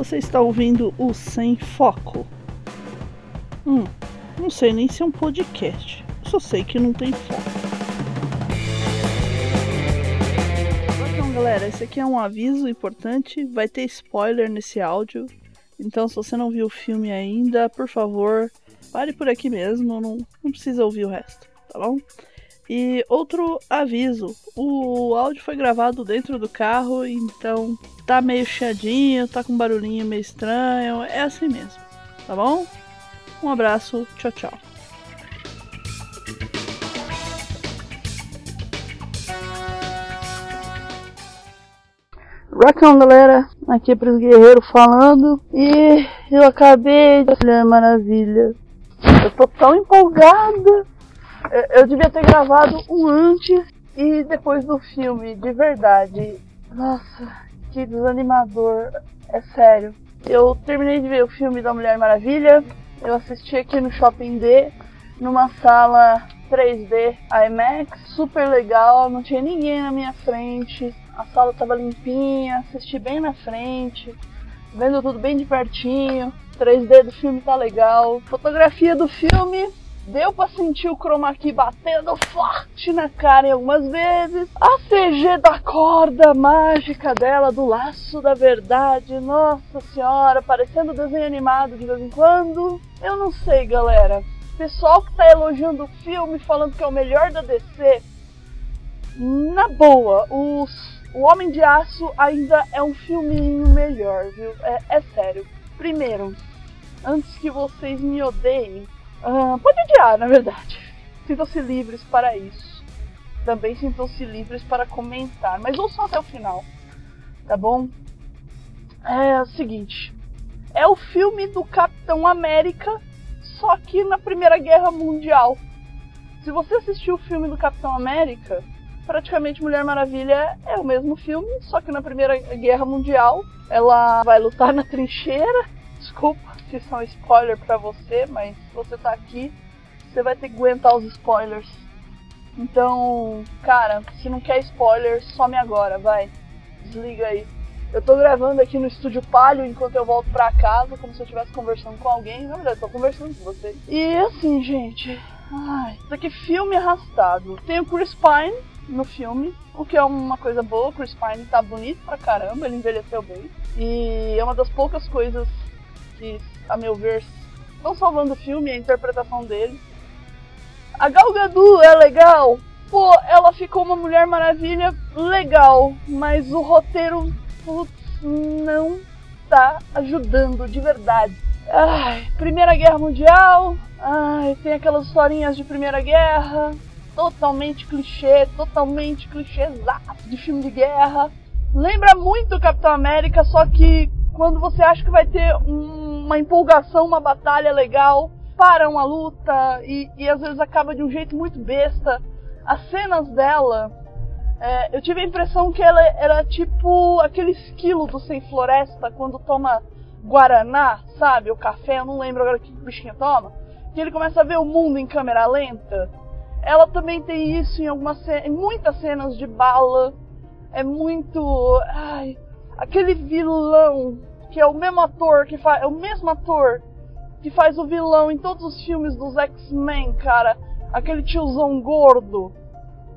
Você está ouvindo o Sem Foco. Hum, não sei nem se é um podcast. Só sei que não tem foco. Então, galera, esse aqui é um aviso importante. Vai ter spoiler nesse áudio. Então, se você não viu o filme ainda, por favor, pare por aqui mesmo. Não, não precisa ouvir o resto, tá bom? E outro aviso: o áudio foi gravado dentro do carro, então tá meio chiadinho, tá com um barulhinho meio estranho. É assim mesmo, tá bom? Um abraço, tchau, tchau. Rockão, galera, aqui é Pris Guerreiro falando e eu acabei de Mulher Maravilha. Eu tô tão empolgada. Eu devia ter gravado um antes e depois do filme, de verdade. Nossa, que desanimador. É sério. Eu terminei de ver o filme da Mulher Maravilha. Eu assisti aqui no Shopping D, numa sala 3D IMAX, super legal, não tinha ninguém na minha frente, a sala tava limpinha, assisti bem na frente, vendo tudo bem de pertinho, 3D do filme tá legal, fotografia do filme Deu pra sentir o chroma key batendo forte na cara em algumas vezes. A CG da corda mágica dela, do laço da verdade, nossa senhora, parecendo desenho animado de vez em quando. Eu não sei, galera. Pessoal que tá elogiando o filme, falando que é o melhor da DC, na boa, os, o Homem de Aço ainda é um filminho melhor, viu? É, é sério. Primeiro, antes que vocês me odeiem, Uh, pode odiar, na verdade. Sintam-se livres para isso. Também sintam-se livres para comentar, mas ouçam até o final, tá bom? É o seguinte: é o filme do Capitão América, só que na Primeira Guerra Mundial. Se você assistiu o filme do Capitão América, praticamente Mulher Maravilha é o mesmo filme, só que na Primeira Guerra Mundial ela vai lutar na trincheira. Desculpa se são spoiler para você, mas se você tá aqui, você vai ter que aguentar os spoilers. Então, cara, se não quer spoiler, some agora, vai. Desliga aí. Eu tô gravando aqui no estúdio Palio enquanto eu volto pra casa, como se eu estivesse conversando com alguém. Na verdade, eu tô conversando com você. E assim, gente. Ai, isso aqui é filme arrastado. Tem o Chris Pine no filme, o que é uma coisa boa. O Chris Pine tá bonito pra caramba, ele envelheceu bem. E é uma das poucas coisas que a meu ver, estão salvando o filme, a interpretação dele. A Gal Gadot é legal, pô, ela ficou uma Mulher Maravilha legal, mas o roteiro, putz, não tá ajudando de verdade. Ai, Primeira Guerra Mundial, ai, tem aquelas historinhas de Primeira Guerra, totalmente clichê, totalmente clichêzaço de filme de guerra. Lembra muito Capitão América, só que quando você acha que vai ter um uma empolgação, uma batalha legal, para uma luta e, e às vezes acaba de um jeito muito besta. As cenas dela, é, eu tive a impressão que ela era tipo aquele esquilo do Sem Floresta quando toma Guaraná, sabe? O café, eu não lembro agora que bichinho toma. Que ele começa a ver o mundo em câmera lenta. Ela também tem isso em algumas em muitas cenas de bala. É muito. Ai, aquele vilão que é o mesmo ator que faz. É o mesmo ator que faz o vilão em todos os filmes dos X-Men, cara. Aquele tiozão gordo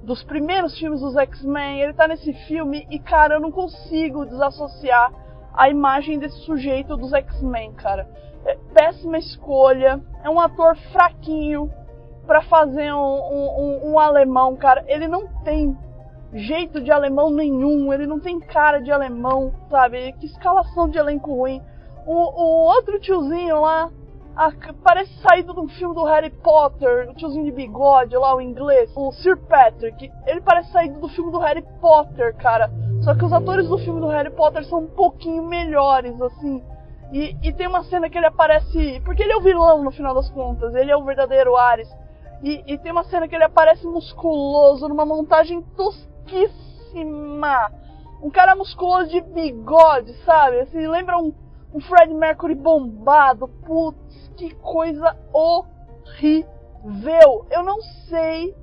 dos primeiros filmes dos X-Men, ele tá nesse filme e, cara, eu não consigo desassociar a imagem desse sujeito dos X-Men, cara. É péssima escolha, é um ator fraquinho para fazer um, um, um, alemão, cara. Ele não tem jeito de alemão nenhum, ele não tem cara de alemão, sabe? Que escalação de elenco ruim. O, o outro tiozinho lá, a, parece saído de um filme do Harry Potter, o tiozinho de bigode lá, o inglês, o Sir Patrick, ele parece saído do filme do Harry Potter, cara. Só que os atores do filme do Harry Potter são um pouquinho melhores, assim. E, e tem uma cena que ele aparece. Porque ele é o vilão no final das contas, ele é o verdadeiro Ares. E, e tem uma cena que ele aparece musculoso numa montagem tosca Um cara musculoso de bigode, sabe? Assim, lembra um, um Fred Mercury bombado. Putz, que coisa horrível. Eu não sei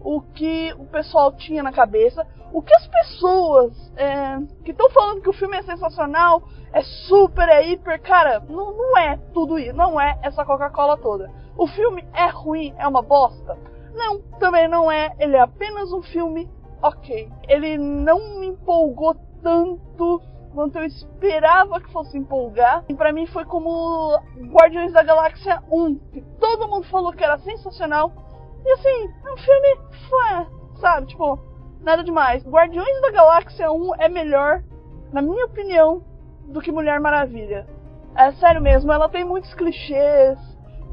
o que o pessoal tinha na cabeça, o que as pessoas é, que estão falando que o filme é sensacional, é super, é hiper, cara, não, não é tudo isso, não é essa Coca-Cola toda. O filme é ruim, é uma bosta? Não, também não é, ele é apenas um filme ok. Ele não me empolgou tanto quanto eu esperava que fosse empolgar. E para mim foi como Guardiões da Galáxia 1, que todo mundo falou que era sensacional. E assim, é um filme, ué, sabe, tipo, nada demais. Guardiões da Galáxia 1 é melhor, na minha opinião, do que Mulher Maravilha. É sério mesmo, ela tem muitos clichês.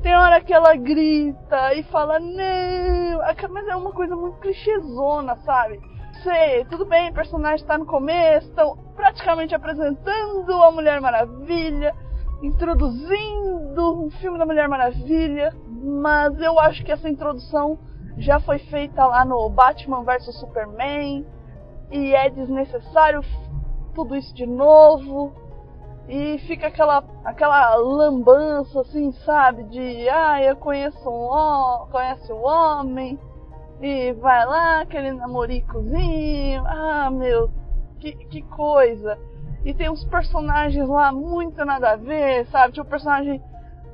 Tem hora que ela grita e fala, não, mas é uma coisa muito clichêzona, sabe? sei, tudo bem, o personagem está no começo, estão praticamente apresentando a Mulher Maravilha, introduzindo o filme da Mulher Maravilha, mas eu acho que essa introdução já foi feita lá no Batman vs Superman e é desnecessário tudo isso de novo e fica aquela aquela lambança assim, sabe, de ah, eu conheço um conhece um homem e vai lá, aquele namoricozinho. Ah, meu, que, que coisa. E tem uns personagens lá muito nada a ver, sabe? Tipo, personagem.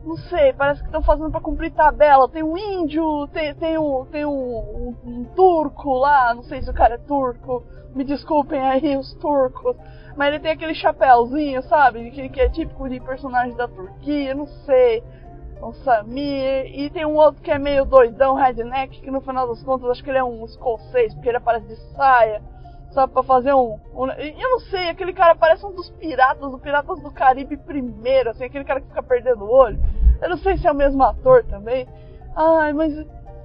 Não sei, parece que estão fazendo para cumprir tabela. Tem um índio, tem, tem, um, tem um, um, um turco lá, não sei se o cara é turco. Me desculpem aí os turcos. Mas ele tem aquele chapéuzinho, sabe? Que, que é típico de personagem da Turquia, não sei o Samir, e tem um outro que é meio doidão, redneck, que no final das contas acho que ele é um escocês, porque ele aparece de saia, só pra fazer um, um. Eu não sei, aquele cara parece um dos piratas, do Piratas do Caribe primeiro, assim, aquele cara que fica perdendo o olho. Eu não sei se é o mesmo ator também. Ai, mas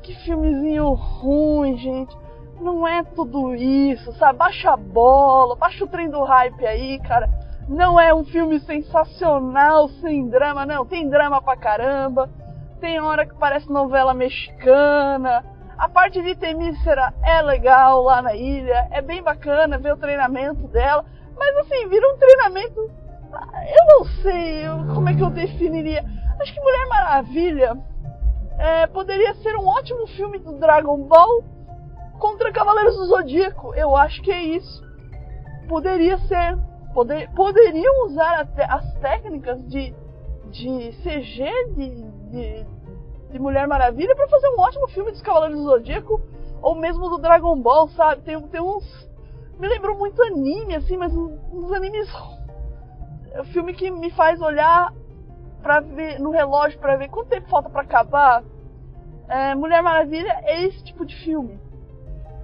que filmezinho ruim, gente. Não é tudo isso, sabe? Baixa a bola, baixa o trem do hype aí, cara não é um filme sensacional, sem drama, não. Tem drama pra caramba. Tem hora que parece novela mexicana. A parte de Temícera é legal lá na ilha. É bem bacana ver o treinamento dela. Mas assim, vira um treinamento. Eu não sei como é que eu definiria. Acho que Mulher Maravilha é, poderia ser um ótimo filme do Dragon Ball contra Cavaleiros do Zodíaco. Eu acho que é isso. Poderia ser poder, poderiam usar as técnicas de, de CG de, de, de Mulher Maravilha para fazer um ótimo filme dos Cavaleiros do Zodíaco ou mesmo do Dragon Ball, sabe? Tem, tem uns. Me lembrou muito anime, assim, mas uns animes. É um filme que me faz olhar para ver no relógio para ver quanto tempo falta para acabar. É, Mulher Maravilha é esse tipo de filme.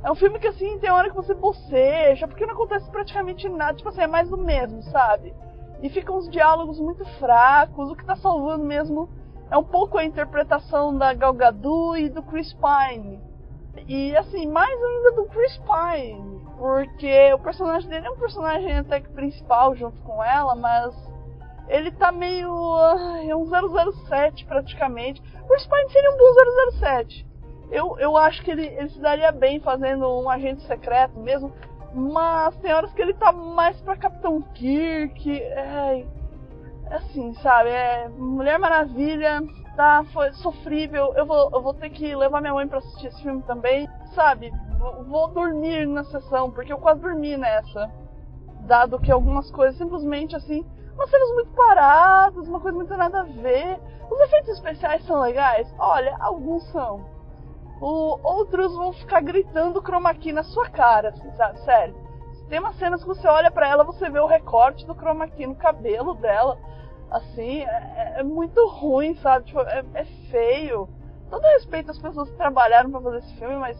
É um filme que, assim, tem hora que você boceja, porque não acontece praticamente nada. Tipo assim, é mais do mesmo, sabe? E ficam uns diálogos muito fracos. O que tá salvando mesmo é um pouco a interpretação da Gal Gadot e do Chris Pine. E, assim, mais ainda do Chris Pine. Porque o personagem dele é um personagem até que principal junto com ela, mas ele tá meio. é um 007 praticamente. O Chris Pine seria um bom 007 eu, eu acho que ele, ele se daria bem fazendo um agente secreto mesmo. Mas tem horas que ele tá mais pra Capitão Kirk. É, assim, sabe? É, Mulher Maravilha tá, foi sofrível. Eu vou, eu vou ter que levar minha mãe pra assistir esse filme também. Sabe? Vou, vou dormir na sessão, porque eu quase dormi nessa. Dado que algumas coisas simplesmente assim. Umas cenas muito paradas, uma coisa muito nada a ver. Os efeitos especiais são legais? Olha, alguns são o, outros vão ficar gritando chroma key na sua cara, assim, sabe? Sério. Tem umas cenas que você olha para ela, você vê o recorte do chroma key no cabelo dela. Assim, é, é muito ruim, sabe? Tipo, é, é, feio. Todo respeito às pessoas que trabalharam para fazer esse filme, mas.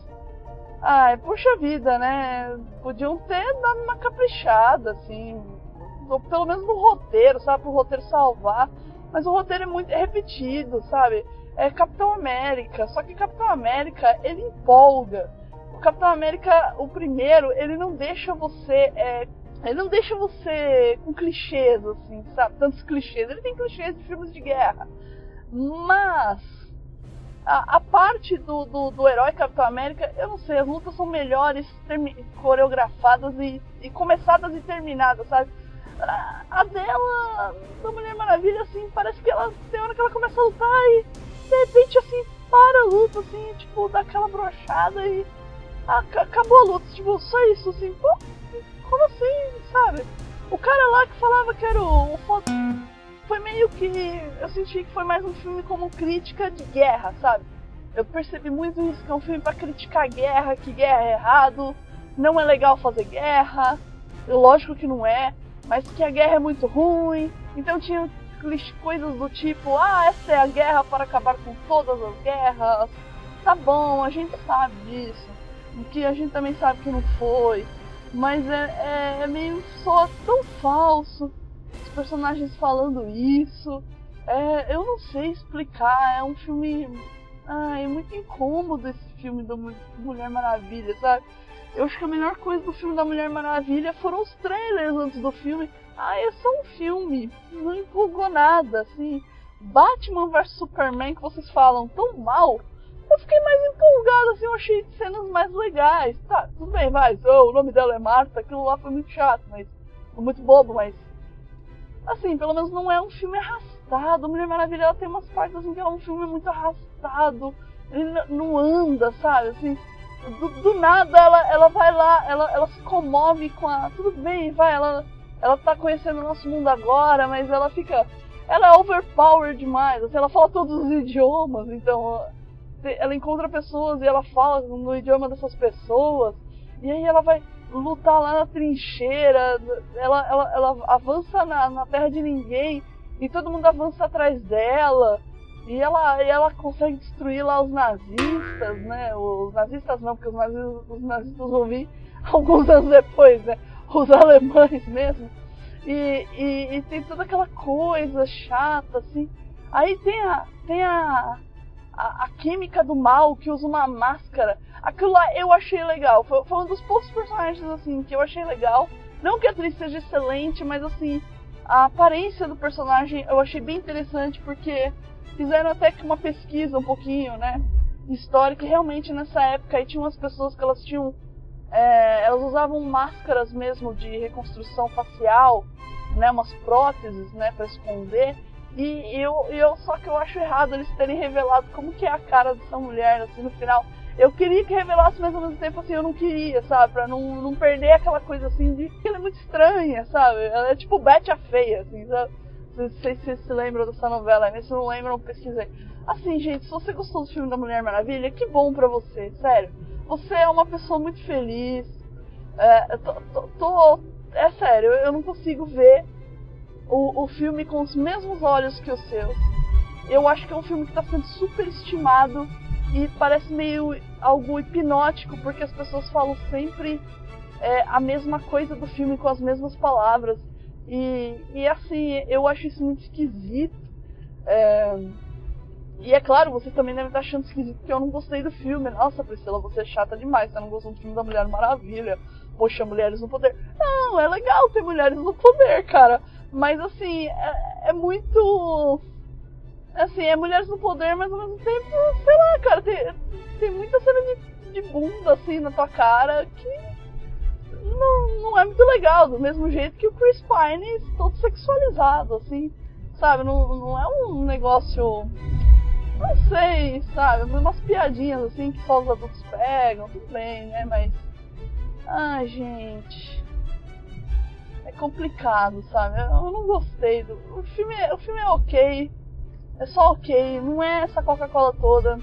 Ai, puxa vida, né? Podiam ter dado uma caprichada, assim. Ou pelo menos no roteiro, sabe? Pro roteiro salvar. Mas o roteiro é muito repetido, sabe? é Capitão América. Só que Capitão América, ele empolga. O Capitão América, o primeiro, ele não deixa você. É, ele não deixa você com clichês, assim, sabe? Tantos clichês. Ele tem clichês de filmes de guerra. Mas. A, a parte do, do, do, herói Capitão América, eu não sei, as lutas são melhores coreografadas e, e começadas e terminadas, sabe? A, dela, da Mulher Maravilha, assim, parece que ela tem hora que ela começa a lutar e de repente, assim, para a luta, assim, tipo, dá aquela brochada e acabou a luta, tipo, só isso, assim, pô, como assim, sabe? O cara lá que falava que era o, o foda foi meio que. Eu senti que foi mais um filme como crítica de guerra, sabe? Eu percebi muito isso, que é um filme para criticar a guerra, que guerra é errado, não é legal fazer guerra, lógico que não é, mas que a guerra é muito ruim. Então tinha coisas do tipo, ah, essa é a guerra para acabar com todas as guerras. Tá bom, a gente sabe disso. Que a gente também sabe que não foi. Mas é, é, é meio só tão falso. Os personagens falando isso. É, eu não sei explicar. É um filme. É muito incômodo esse filme do Mulher Maravilha, sabe? Eu acho que a melhor coisa do filme da Mulher Maravilha foram os trailers antes do filme. Ah, é só um filme. Não empolgou nada, assim. Batman vs Superman que vocês falam tão mal. Eu fiquei mais empolgado, assim, eu achei cenas mais legais. Tá, tudo bem, vai. Oh, o nome dela é Marta, aquilo lá foi muito chato, mas. Foi muito bobo, mas. Assim, pelo menos não é um filme arrastado. Mulher Maravilha ela tem umas partes assim que é um filme muito arrastado. Ele não anda, sabe? Assim, do, do, nada ela, ela vai lá, ela, ela se comove com a. Tudo bem, vai, ela, ela tá conhecendo o nosso mundo agora, mas ela fica. Ela é overpowered demais, assim, ela fala todos os idiomas, então ela encontra pessoas e ela fala no idioma dessas pessoas, e aí ela vai lutar lá na trincheira, ela, ela, ela avança na, na terra de ninguém e todo mundo avança atrás dela. E ela, e ela consegue destruir lá os nazistas, né? Os nazistas não, porque os nazistas, os nazistas vão vir alguns anos depois, né? Os alemães mesmo. E, e, e, tem toda aquela coisa chata, assim. Aí tem a, tem a, a, a, química do mal que usa uma máscara. Aquilo lá eu achei legal. Foi, foi um dos poucos personagens, assim, que eu achei legal. Não que a atriz seja excelente, mas assim, a aparência do personagem eu achei bem interessante porque fizeram até que uma pesquisa um pouquinho, né, histórica, realmente nessa época aí tinha umas pessoas que elas tinham, é, elas usavam máscaras mesmo de reconstrução facial, né, umas próteses, né, para esconder, e eu, eu só que eu acho errado eles terem revelado como que é a cara dessa mulher, assim, no final. Eu queria que revelasse, mas ao mesmo tempo, assim, eu não queria, sabe? Pra não, não perder aquela coisa, assim, de que ela é muito estranha, sabe? Ela é tipo Betty a feia, assim, sabe? Não sei se vocês se lembram dessa novela, mas se não lembram, pesquisei. Assim, gente, se você gostou do filme da Mulher Maravilha, que bom pra você, sério. Você é uma pessoa muito feliz. É, tô, tô, tô, é sério, eu não consigo ver o, o filme com os mesmos olhos que os seus. Eu acho que é um filme que está sendo super estimado e parece meio algo hipnótico, porque as pessoas falam sempre é, a mesma coisa do filme com as mesmas palavras. E, e assim, eu acho isso muito esquisito. É... E é claro, vocês também devem estar achando esquisito porque eu não gostei do filme. Nossa, Priscila, você é chata demais, você não gostou do filme da Mulher Maravilha. Poxa, mulheres no poder. Não, é legal ter mulheres no poder, cara. Mas assim, é, é muito. Assim, é mulheres no poder, mas ao mesmo tempo, sei lá, cara, tem, tem muita cena de, de bunda assim na tua cara que não, não é muito legal, do mesmo jeito que o Chris Pine todo sexualizado, assim, sabe? Não, não é um negócio. Não sei, sabe? Umas piadinhas assim que só os adultos pegam, tudo bem, né? Mas. Ai, gente. Complicado, sabe? Eu não gostei do. O filme, é, o filme é ok. É só ok. Não é essa Coca-Cola toda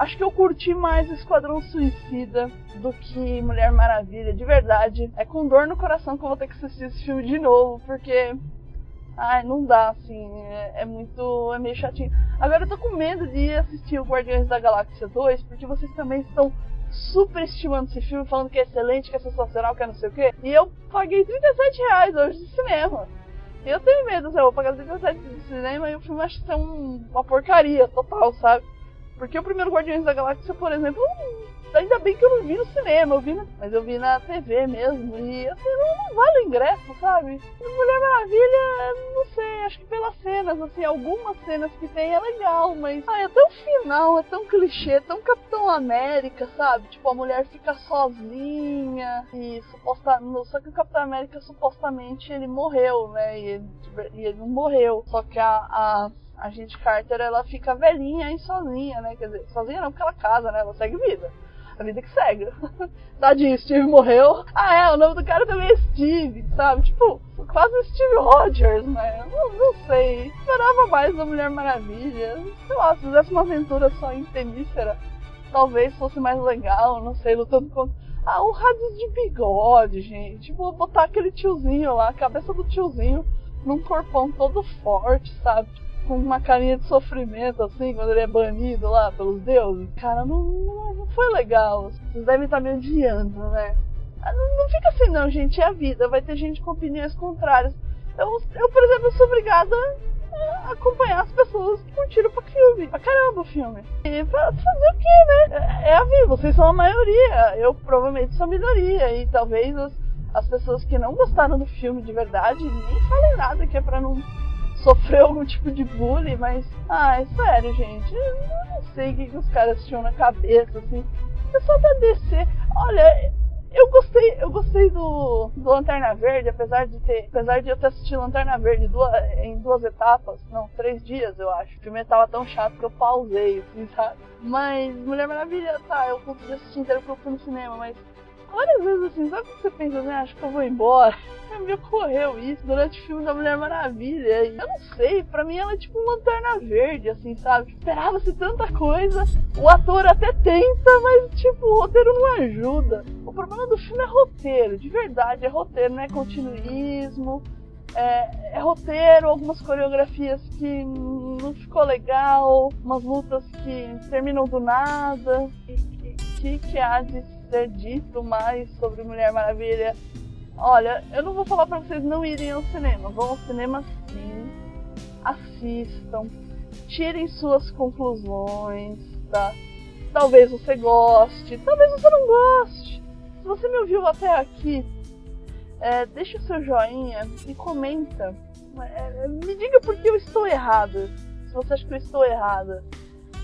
Acho que eu curti mais Esquadrão Suicida do que Mulher Maravilha, de verdade. É com dor no coração que eu vou ter que assistir esse filme de novo, porque. Ai, não dá, assim. É, é muito. É meio chatinho. Agora eu tô com medo de assistir o Guardiões da Galáxia 2, porque vocês também estão super estimando esse filme, falando que é excelente, que é sensacional, que é não sei o quê. E eu paguei 37 reais hoje de cinema. Eu tenho medo, assim, eu vou pagar 37 de cinema e o filme acho que é um, uma porcaria total, sabe? Porque o primeiro Guardiões da Galáxia, por exemplo, ainda bem que eu não vi no cinema, eu vi na, mas eu vi na TV mesmo. E assim, não, não vale o ingresso, sabe? Mulher Maravilha, não sei, acho que pelas cenas, assim, algumas cenas que tem é legal, mas ai, até o final é tão clichê, tão Capitão América, sabe? Tipo, a mulher fica sozinha e supostamente. Só que o Capitão América supostamente ele morreu, né? E ele, e ele não morreu. Só que a, a a gente Carter ela fica velhinha e sozinha, né? Quer dizer, sozinha não, porque ela casa, né? Ela segue vida. A vida que segue. Tadinho, Steve morreu. Ah, é, o nome do cara também é Steve, sabe? Tipo, quase Steve Rogers, né? Não, não sei. Esperava mais da Mulher Maravilha. Sei lá, se fizesse uma aventura só em Temícera, talvez fosse mais legal, não sei, lutando contra. Ah, o rádio de bigode, gente. Vou botar aquele tiozinho lá, a cabeça do tiozinho, num corpão todo forte, sabe? Com uma carinha de sofrimento, assim, quando ele é banido lá pelos deuses. Cara, não, não, foi legal. Vocês devem estar me odiando, né? Ah, não, não fica assim não, gente, é a vida. Vai ter gente com opiniões contrárias. Eu, eu por exemplo, sou obrigada a acompanhar as pessoas que curtiram pra filme. Pra caramba o filme. E pra fazer o quê, né? É, é a vida, vocês são a maioria. Eu provavelmente sou a minoria. E talvez as, as pessoas que não gostaram do filme de verdade nem falem nada que é pra não sofrer algum tipo de bullying, mas. Ah, é sério, gente. Eu não sei o que, os caras tinham na cabeça, assim. O pessoal da DC. Olha, eu gostei, eu gostei do, do Lanterna Verde, apesar de ter, apesar de eu ter assistido Lanterna Verde duas, em duas etapas, não, três dias eu acho. O filme tava tão chato que eu pausei, assim, sabe? Mas Mulher Maravilha, tá, eu consegui assistir inteiro porque eu fui no cinema, mas várias vezes assim, sabe quando você pensa, né? Acho que eu vou embora. Me ocorreu isso durante o filme da Mulher Maravilha. E eu não sei, pra mim ela é tipo uma lanterna verde, assim, sabe? Esperava-se tanta coisa. O ator até tenta, mas tipo, o roteiro não ajuda. O problema do filme é roteiro, de verdade, é roteiro, não é continuismo. É, é, roteiro, algumas coreografias que não ficou legal, umas lutas que terminam do nada. O que, que, que há de ser dito mais sobre Mulher Maravilha. Olha, eu não vou falar para vocês não irem ao cinema. Vão ao cinema sim. Assistam. Tirem suas conclusões, tá? Talvez você goste, talvez você não goste. Se você me ouviu até aqui, é, deixa o seu joinha e comenta. É, me diga por que eu estou errada. Se você acha que eu estou errada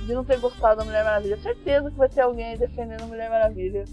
de não ter gostado da Mulher Maravilha. Certeza que vai ter alguém defendendo a Mulher Maravilha.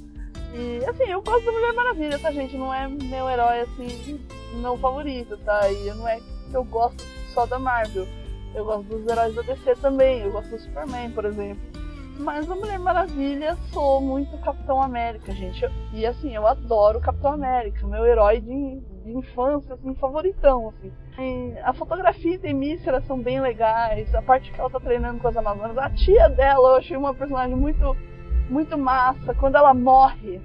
E assim, eu gosto da Mulher Maravilha, tá, gente? Não é meu herói assim, não favorito, tá? E não é que eu gosto só da Marvel. Eu gosto dos heróis da DC também. Eu gosto do Superman, por exemplo. Mas a Mulher Maravilha sou muito Capitão América, gente. E assim, eu adoro Capitão América, meu herói de, de infância, assim, favoritão, assim. E a fotografia e Mísera são bem legais, a parte que ela tá treinando com as Amazonas. A tia dela eu achei uma personagem muito, muito massa. Quando ela morre,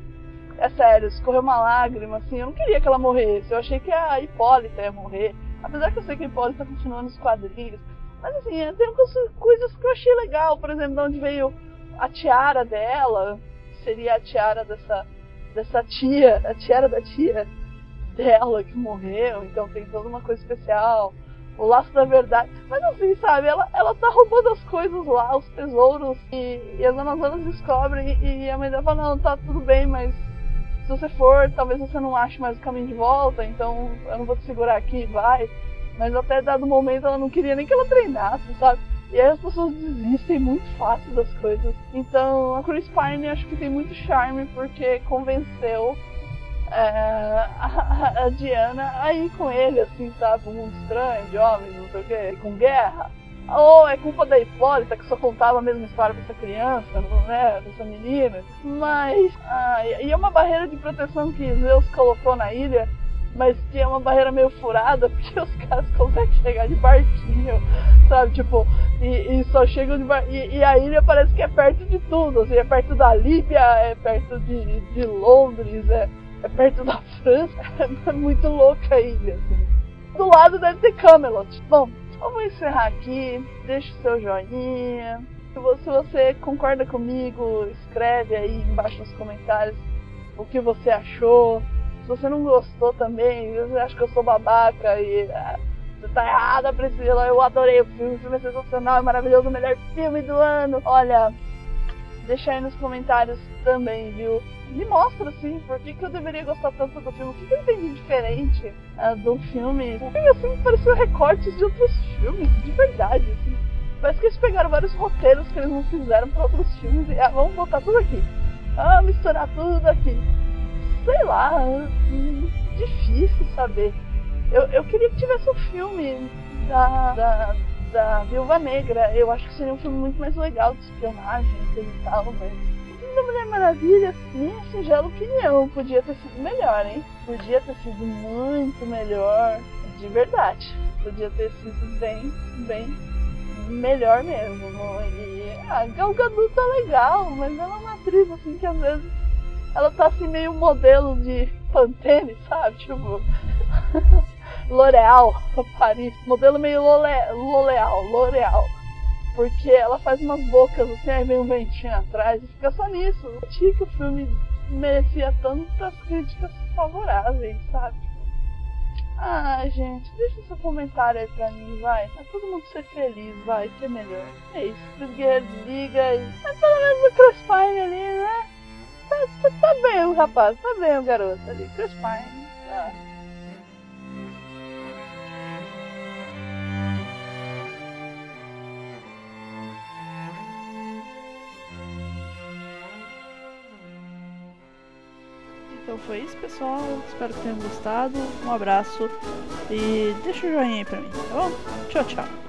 é sério, escorreu uma lágrima, assim, eu não queria que ela morresse. Eu achei que a Hipólita ia morrer. Apesar que eu sei que a Hipólita continua nos quadrinhos. Mas assim, tem coisas que eu achei legal, por exemplo, de onde veio a tiara dela, seria a tiara dessa, dessa tia, a tiara da tia dela que morreu, então tem toda uma coisa especial. O laço da verdade. Mas assim, sabe, ela, ela tá roubando as coisas lá, os tesouros, e, e as Amazonas descobrem, e, e a mãe dela fala, não, tá tudo bem, mas se você for, talvez você não ache mais o caminho de volta, então eu não vou te segurar aqui, vai. Mas até dado momento ela não queria nem que ela treinasse, sabe? E aí as pessoas desistem muito fácil das coisas. Então a Chris Pine acho que tem muito charme porque convenceu é, a, a, Diana a ir com ele, assim, sabe? Um mundo estranho, de homens, não sei o quê, com guerra. Ou é culpa da Hipólita que só contava a mesma história pra essa criança, não é? Pra essa menina. Mas. Ah, e é uma barreira de proteção que Zeus colocou na ilha mas é uma barreira meio furada, porque os caras conseguem chegar de barquinho, sabe? Tipo, e, e só chegam de barquinho. E, e, a ilha parece que é perto de tudo, assim, é perto da Líbia, é perto de, de Londres, é, é perto da França, é muito louca a ilha, assim. Do lado deve ter Camelot. Bom, vamos encerrar aqui, deixa o seu joinha. Se você concorda comigo, escreve aí embaixo nos comentários o que você achou se você não gostou também, você acha que eu sou babaca e ah, você tá errada, Priscila, eu adorei o filme, o filme é sensacional, é maravilhoso, o melhor filme do ano. Olha, deixa aí nos comentários também, viu? Me mostra, assim, por que, que eu deveria gostar tanto do filme, o que, que eu entendi diferente uh, do filme. O filme, assim, pareceu recortes de outros filmes, de verdade, assim. Parece que eles pegaram vários roteiros que eles não fizeram para outros filmes e ah, vamos botar tudo aqui. Ah, misturar tudo aqui sei lá, difícil saber. Eu, eu queria que tivesse um filme da, da, da Viúva Negra. Eu acho que seria um filme muito mais legal de espionagem e tal, mas da Mulher Maravilha, minha singela opinião, podia ter sido melhor, hein? Podia ter sido muito melhor, de verdade. Podia ter sido bem, bem melhor mesmo. E a Gal Gadot tá legal, mas ela é uma atriz assim que às vezes ela tá assim meio modelo de Pantene, sabe? Tipo L'Oreal, Paris, modelo meio L'Oreal, L'Oreal. Porque ela faz umas bocas assim, aí vem um ventinho atrás e fica só nisso. Eu tinha que o filme merecia tantas críticas favoráveis, sabe? Ah, gente, deixa seu comentário aí pra mim, vai. Pra todo mundo ser feliz, vai, que é melhor. É isso, os guerreiros liga e. Mas pelo menos o Crossfire ali, né? Tá, tá, tá, bem o rapaz, tá bem o garoto ali, Crossfire. Ah. Então foi isso, pessoal. Espero que tenham gostado. Um abraço e deixa o joinha aí pra mim, tá bom? Tchau, tchau.